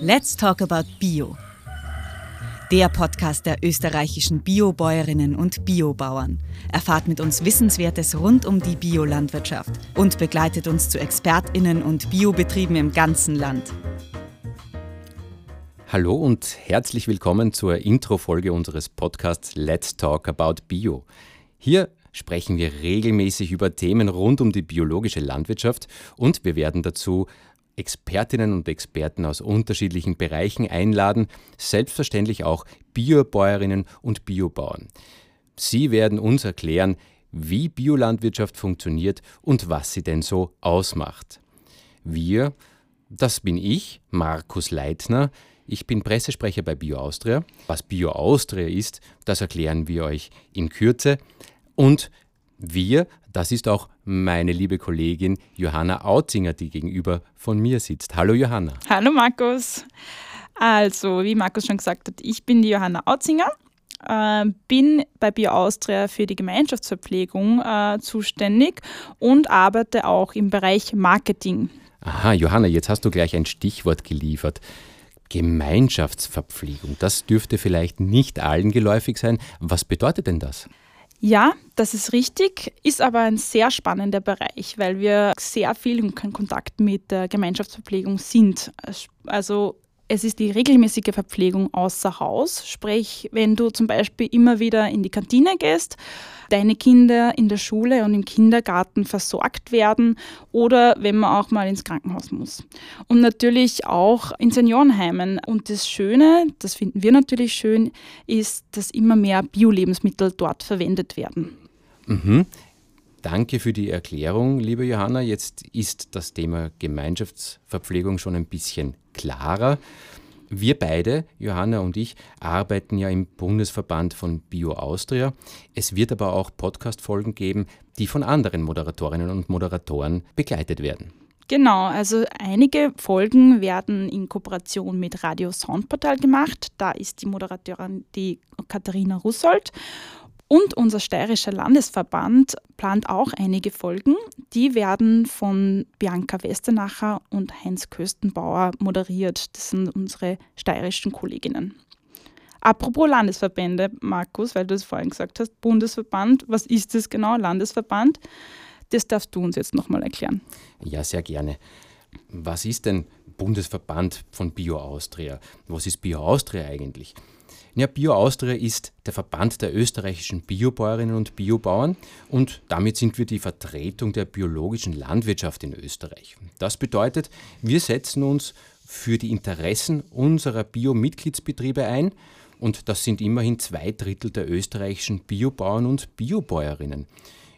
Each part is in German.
Let's Talk About Bio. Der Podcast der österreichischen Biobäuerinnen und Biobauern erfahrt mit uns Wissenswertes rund um die Biolandwirtschaft und begleitet uns zu Expertinnen und Biobetrieben im ganzen Land. Hallo und herzlich willkommen zur Intro-Folge unseres Podcasts Let's Talk About Bio. Hier sprechen wir regelmäßig über Themen rund um die biologische Landwirtschaft und wir werden dazu Expertinnen und Experten aus unterschiedlichen Bereichen einladen, selbstverständlich auch Biobäuerinnen und Biobauern. Sie werden uns erklären, wie Biolandwirtschaft funktioniert und was sie denn so ausmacht. Wir, das bin ich, Markus Leitner, ich bin Pressesprecher bei BioAustria. Was BioAustria ist, das erklären wir euch in Kürze. Und wir, das ist auch meine liebe Kollegin Johanna Autzinger, die gegenüber von mir sitzt. Hallo Johanna. Hallo Markus. Also, wie Markus schon gesagt hat, ich bin die Johanna Autzinger, äh, bin bei BioAustria für die Gemeinschaftsverpflegung äh, zuständig und arbeite auch im Bereich Marketing. Aha, Johanna, jetzt hast du gleich ein Stichwort geliefert. Gemeinschaftsverpflegung, das dürfte vielleicht nicht allen geläufig sein. Was bedeutet denn das? Ja, das ist richtig, ist aber ein sehr spannender Bereich, weil wir sehr viel in Kontakt mit der Gemeinschaftsverpflegung sind. Also es ist die regelmäßige Verpflegung außer Haus, sprich wenn du zum Beispiel immer wieder in die Kantine gehst, deine Kinder in der Schule und im Kindergarten versorgt werden oder wenn man auch mal ins Krankenhaus muss. Und natürlich auch in Seniorenheimen. Und das Schöne, das finden wir natürlich schön, ist, dass immer mehr Bio-Lebensmittel dort verwendet werden. Mhm. Danke für die Erklärung, liebe Johanna. Jetzt ist das Thema Gemeinschaftsverpflegung schon ein bisschen klarer. Wir beide, Johanna und ich, arbeiten ja im Bundesverband von Bio Austria. Es wird aber auch Podcast-Folgen geben, die von anderen Moderatorinnen und Moderatoren begleitet werden. Genau, also einige Folgen werden in Kooperation mit Radio Soundportal gemacht. Da ist die Moderatorin die Katharina Russold. Und unser steirischer Landesverband plant auch einige Folgen. Die werden von Bianca Westernacher und Heinz Köstenbauer moderiert. Das sind unsere steirischen Kolleginnen. Apropos Landesverbände, Markus, weil du es vorhin gesagt hast, Bundesverband, was ist das genau, Landesverband? Das darfst du uns jetzt nochmal erklären. Ja, sehr gerne. Was ist denn Bundesverband von Bio Austria? Was ist Bio Austria eigentlich? Ja, Bio Austria ist der Verband der österreichischen Biobäuerinnen und Biobauern und damit sind wir die Vertretung der biologischen Landwirtschaft in Österreich. Das bedeutet, wir setzen uns für die Interessen unserer Bio-Mitgliedsbetriebe ein und das sind immerhin zwei Drittel der österreichischen Biobauern und Biobäuerinnen.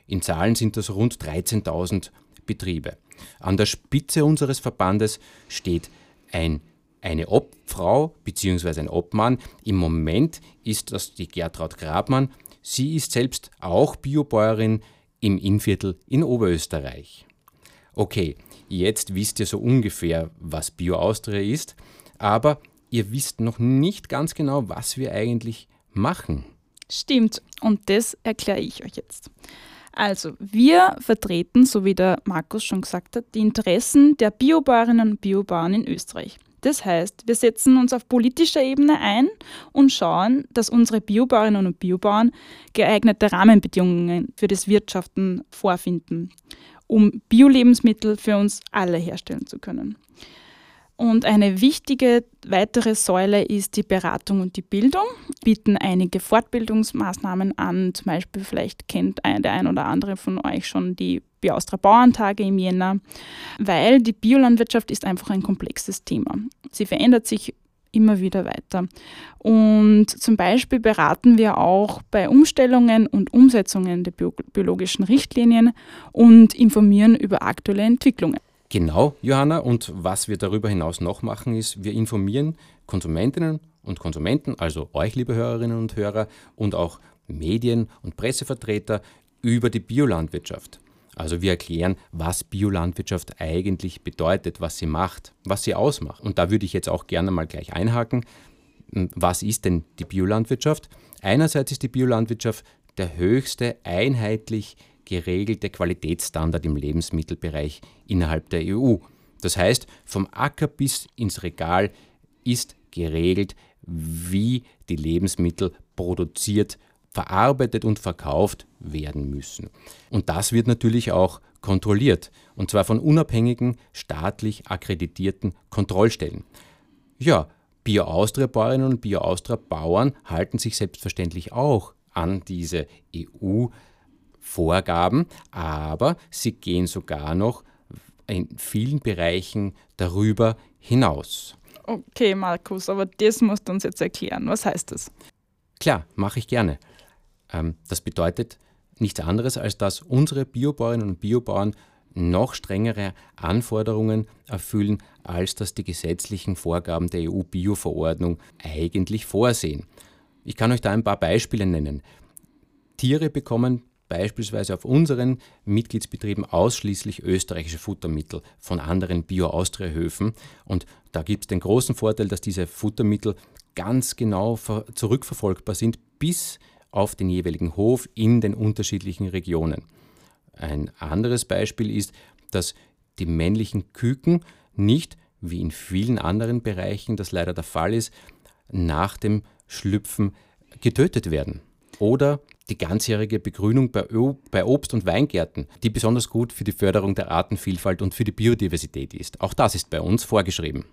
In Zahlen sind das rund 13.000 Betriebe. An der Spitze unseres Verbandes steht ein eine Obfrau bzw. ein Obmann. Im Moment ist das die Gertraud Grabmann. Sie ist selbst auch Biobäuerin im Innviertel in Oberösterreich. Okay, jetzt wisst ihr so ungefähr, was Bio Austria ist, aber ihr wisst noch nicht ganz genau, was wir eigentlich machen. Stimmt, und das erkläre ich euch jetzt. Also, wir vertreten, so wie der Markus schon gesagt hat, die Interessen der Biobäuerinnen und Biobauern in Österreich. Das heißt, wir setzen uns auf politischer Ebene ein und schauen, dass unsere Biobauerinnen und Biobauern geeignete Rahmenbedingungen für das Wirtschaften vorfinden, um Bio-Lebensmittel für uns alle herstellen zu können. Und eine wichtige weitere Säule ist die Beratung und die Bildung. Bieten einige Fortbildungsmaßnahmen an. Zum Beispiel vielleicht kennt der ein oder andere von euch schon die Biaustra Bauerntage im Jänner, weil die Biolandwirtschaft ist einfach ein komplexes Thema. Sie verändert sich immer wieder weiter. Und zum Beispiel beraten wir auch bei Umstellungen und Umsetzungen der biologischen Richtlinien und informieren über aktuelle Entwicklungen. Genau, Johanna. Und was wir darüber hinaus noch machen, ist, wir informieren Konsumentinnen und Konsumenten, also euch, liebe Hörerinnen und Hörer, und auch Medien und Pressevertreter über die Biolandwirtschaft. Also wir erklären, was Biolandwirtschaft eigentlich bedeutet, was sie macht, was sie ausmacht. Und da würde ich jetzt auch gerne mal gleich einhaken. Was ist denn die Biolandwirtschaft? Einerseits ist die Biolandwirtschaft der höchste einheitlich geregelte Qualitätsstandard im Lebensmittelbereich innerhalb der EU. Das heißt, vom Acker bis ins Regal ist geregelt, wie die Lebensmittel produziert, verarbeitet und verkauft werden müssen. Und das wird natürlich auch kontrolliert, und zwar von unabhängigen, staatlich akkreditierten Kontrollstellen. Ja, Bio-Austria-Bäuerinnen und Bio-Austria-Bauern halten sich selbstverständlich auch an diese EU-Vorgaben, aber sie gehen sogar noch in vielen Bereichen darüber hinaus. Okay, Markus, aber das musst du uns jetzt erklären. Was heißt das? Klar, mache ich gerne. Ähm, das bedeutet nichts anderes, als dass unsere Biobäuerinnen und Biobauern noch strengere Anforderungen erfüllen, als das die gesetzlichen Vorgaben der EU-Bio-Verordnung eigentlich vorsehen. Ich kann euch da ein paar Beispiele nennen. Tiere bekommen beispielsweise auf unseren Mitgliedsbetrieben ausschließlich österreichische Futtermittel von anderen Bio-Austria-Höfen. Und da gibt es den großen Vorteil, dass diese Futtermittel ganz genau zurückverfolgbar sind bis auf den jeweiligen Hof in den unterschiedlichen Regionen. Ein anderes Beispiel ist, dass die männlichen Küken nicht, wie in vielen anderen Bereichen das leider der Fall ist, nach dem Schlüpfen getötet werden. Oder die ganzjährige Begrünung bei Obst- und Weingärten, die besonders gut für die Förderung der Artenvielfalt und für die Biodiversität ist. Auch das ist bei uns vorgeschrieben.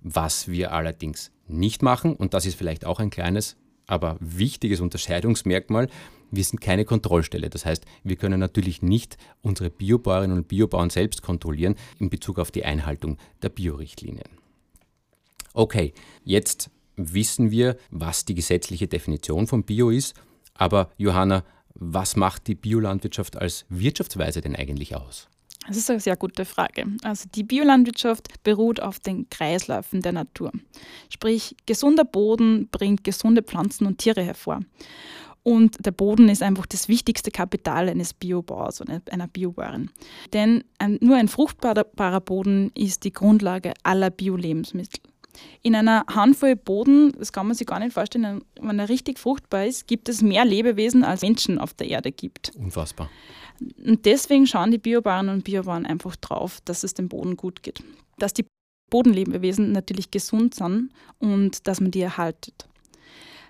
Was wir allerdings nicht machen, und das ist vielleicht auch ein kleines, aber wichtiges Unterscheidungsmerkmal, wir sind keine Kontrollstelle. Das heißt, wir können natürlich nicht unsere Biobauerinnen und Biobauern selbst kontrollieren in Bezug auf die Einhaltung der Biorichtlinien. Okay, jetzt wissen wir, was die gesetzliche Definition von Bio ist. Aber Johanna, was macht die Biolandwirtschaft als Wirtschaftsweise denn eigentlich aus? Das ist eine sehr gute Frage. Also die Biolandwirtschaft beruht auf den Kreisläufen der Natur. Sprich, gesunder Boden bringt gesunde Pflanzen und Tiere hervor. Und der Boden ist einfach das wichtigste Kapital eines Biobauers oder einer Biobauerin. Denn ein, nur ein fruchtbarer Boden ist die Grundlage aller Bio-Lebensmittel. In einer Handvoll Boden, das kann man sich gar nicht vorstellen, wenn er richtig fruchtbar ist, gibt es mehr Lebewesen, als Menschen auf der Erde gibt. Unfassbar. Und deswegen schauen die Biobauern und Biobauern einfach drauf, dass es dem Boden gut geht. Dass die Bodenlebewesen natürlich gesund sind und dass man die erhaltet.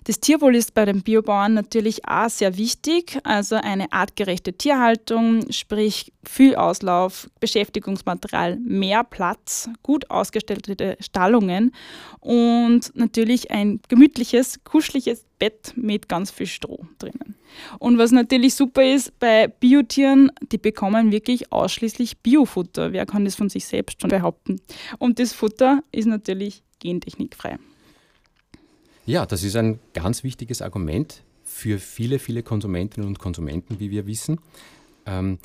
Das Tierwohl ist bei den Biobauern natürlich auch sehr wichtig, also eine artgerechte Tierhaltung, sprich viel Auslauf, Beschäftigungsmaterial, mehr Platz, gut ausgestellte Stallungen und natürlich ein gemütliches, kuscheliges Bett mit ganz viel Stroh drinnen. Und was natürlich super ist bei Biotieren, die bekommen wirklich ausschließlich Biofutter. Wer kann das von sich selbst schon behaupten? Und das Futter ist natürlich gentechnikfrei. Ja, das ist ein ganz wichtiges Argument für viele, viele Konsumentinnen und Konsumenten, wie wir wissen. Ähm,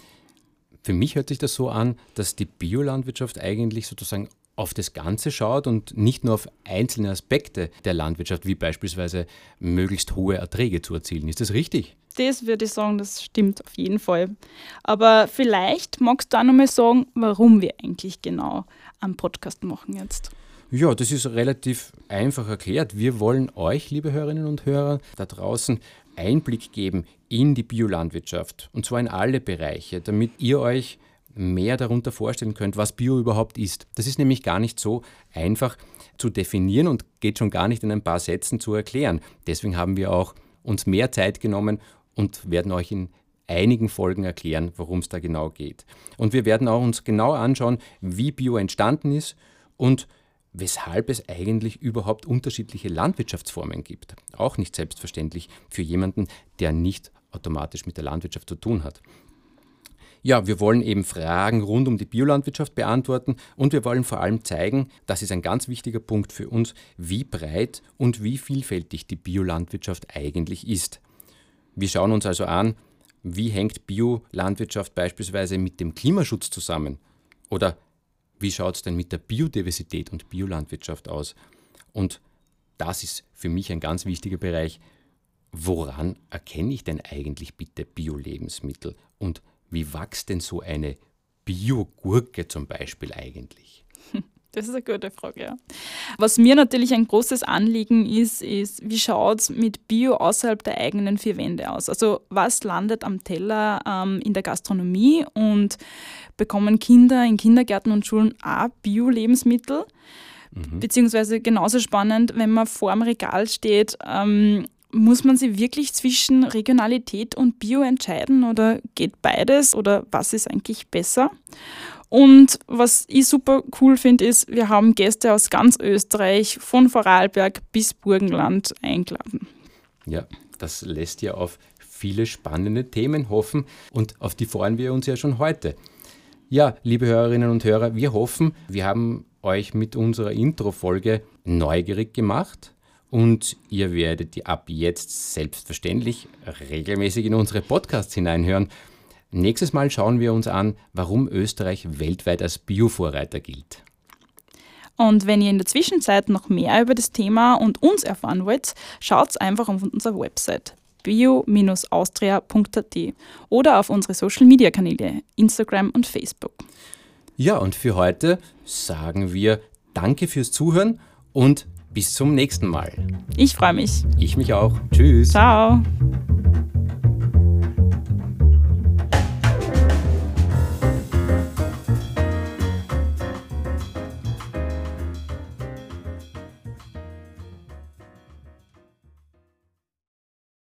für mich hört sich das so an, dass die Biolandwirtschaft eigentlich sozusagen auf das Ganze schaut und nicht nur auf einzelne Aspekte der Landwirtschaft, wie beispielsweise möglichst hohe Erträge zu erzielen. Ist das richtig? Das würde ich sagen, das stimmt auf jeden Fall. Aber vielleicht magst du auch nochmal sagen, warum wir eigentlich genau einen Podcast machen jetzt. Ja, das ist relativ einfach erklärt. Wir wollen euch, liebe Hörerinnen und Hörer, da draußen Einblick geben in die Biolandwirtschaft und zwar in alle Bereiche, damit ihr euch mehr darunter vorstellen könnt, was Bio überhaupt ist. Das ist nämlich gar nicht so einfach zu definieren und geht schon gar nicht in ein paar Sätzen zu erklären. Deswegen haben wir auch uns mehr Zeit genommen und werden euch in einigen Folgen erklären, worum es da genau geht. Und wir werden auch uns genau anschauen, wie Bio entstanden ist und weshalb es eigentlich überhaupt unterschiedliche Landwirtschaftsformen gibt. Auch nicht selbstverständlich für jemanden, der nicht automatisch mit der Landwirtschaft zu tun hat. Ja, wir wollen eben Fragen rund um die Biolandwirtschaft beantworten und wir wollen vor allem zeigen, das ist ein ganz wichtiger Punkt für uns, wie breit und wie vielfältig die Biolandwirtschaft eigentlich ist. Wir schauen uns also an, wie hängt Biolandwirtschaft beispielsweise mit dem Klimaschutz zusammen oder wie schaut es denn mit der Biodiversität und Biolandwirtschaft aus? Und das ist für mich ein ganz wichtiger Bereich. Woran erkenne ich denn eigentlich bitte Bio-Lebensmittel? Und wie wächst denn so eine Biogurke zum Beispiel eigentlich? Das ist eine gute Frage, ja. Was mir natürlich ein großes Anliegen ist, ist, wie schaut es mit Bio außerhalb der eigenen vier Wände aus? Also was landet am Teller ähm, in der Gastronomie und bekommen Kinder in Kindergärten und Schulen auch Bio-Lebensmittel? Mhm. Beziehungsweise genauso spannend, wenn man vor dem Regal steht, ähm, muss man sich wirklich zwischen Regionalität und Bio entscheiden oder geht beides oder was ist eigentlich besser? Und was ich super cool finde, ist, wir haben Gäste aus ganz Österreich, von Vorarlberg bis Burgenland eingeladen. Ja, das lässt ja auf viele spannende Themen hoffen und auf die freuen wir uns ja schon heute. Ja, liebe Hörerinnen und Hörer, wir hoffen, wir haben euch mit unserer Intro-Folge neugierig gemacht und ihr werdet ab jetzt selbstverständlich regelmäßig in unsere Podcasts hineinhören. Nächstes Mal schauen wir uns an, warum Österreich weltweit als Biovorreiter gilt. Und wenn ihr in der Zwischenzeit noch mehr über das Thema und uns erfahren wollt, schaut einfach auf unserer Website bio-austria.at oder auf unsere Social-Media-Kanäle Instagram und Facebook. Ja, und für heute sagen wir Danke fürs Zuhören und bis zum nächsten Mal. Ich freue mich. Ich mich auch. Tschüss. Ciao.